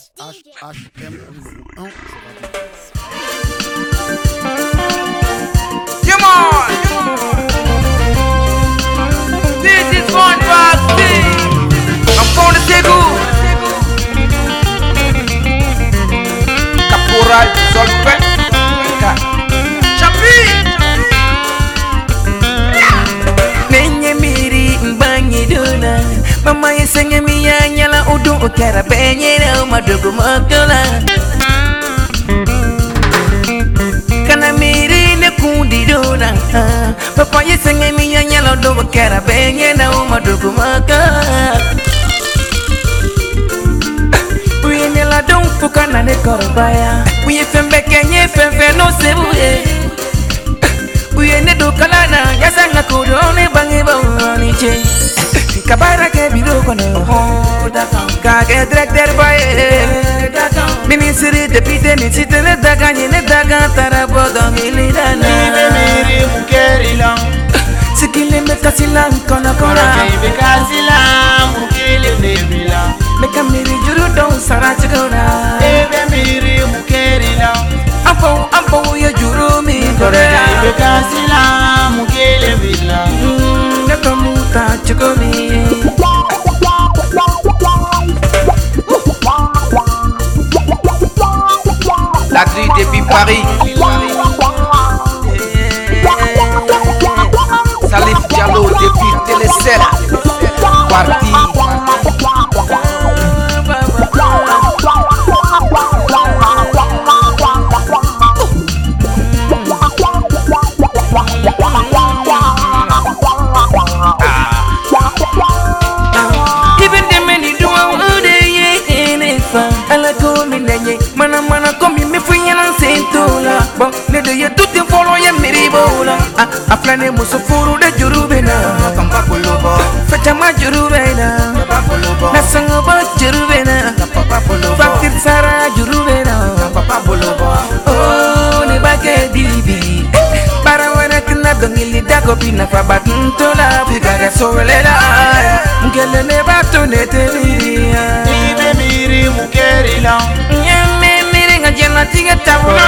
Oh, Come on! This is one rock I'm from the Segu. Caporal Solpe. Chapi! Nenye miri mbangi dona Mama yesenge o kɛra bɛɛ ɲɛna o ma dogo mɔgɔ la. kana miiri ne kun di do la papa ye sɛŋɛ min ye ɲɛlɛ do o kɛra bɛɛ ɲɛna o ma dogo mɔgɔ la. u ye ɲɛladenw fo ka na ne kɔrɔbaya. u ye fɛn bɛɛ kɛ n ye fɛn fɛn n'o se b'u ye. u ye ne don kalan na yaasa n ka ko dɔn ne bangebaaw ni ce. kabaara e drek derbaye minisiri depite ni site ne daga ɲi ne daga tara bɔ dɔnkilidana sikilen be kasila nkɔnɔkɔra be ka miiri juru dɔw sara cogora an fɔw an fɔw ye juru min kɔrɔya ne kɔmu ta cogo min Paris. Eh, Salif Diallo depuis Télécel. Parti. bɔ ne de ye tuti fɔlɔ ye miiri b'o la a filɛ ni muso furu de juru bɛ na fanba bolo bɔ fɛn caman juru bɛ na fanba bolo bɔ nasɔngɔbɔ juru bɛ na fanba bolo bɔ fatirisara juru bɛ na fanba bolo bɔ ooo ne b'a kɛ bibi baara wɛrɛ tɛna dɔnkili da ko bi nafaba tun to la bi ka kɛ so wɛlɛ la n kɛlen ne b'a to ne tɛ miiri yan. i bɛ miiri mun kɛ de la. n ye n bɛ miiri nka jɛnatigɛ taabolo.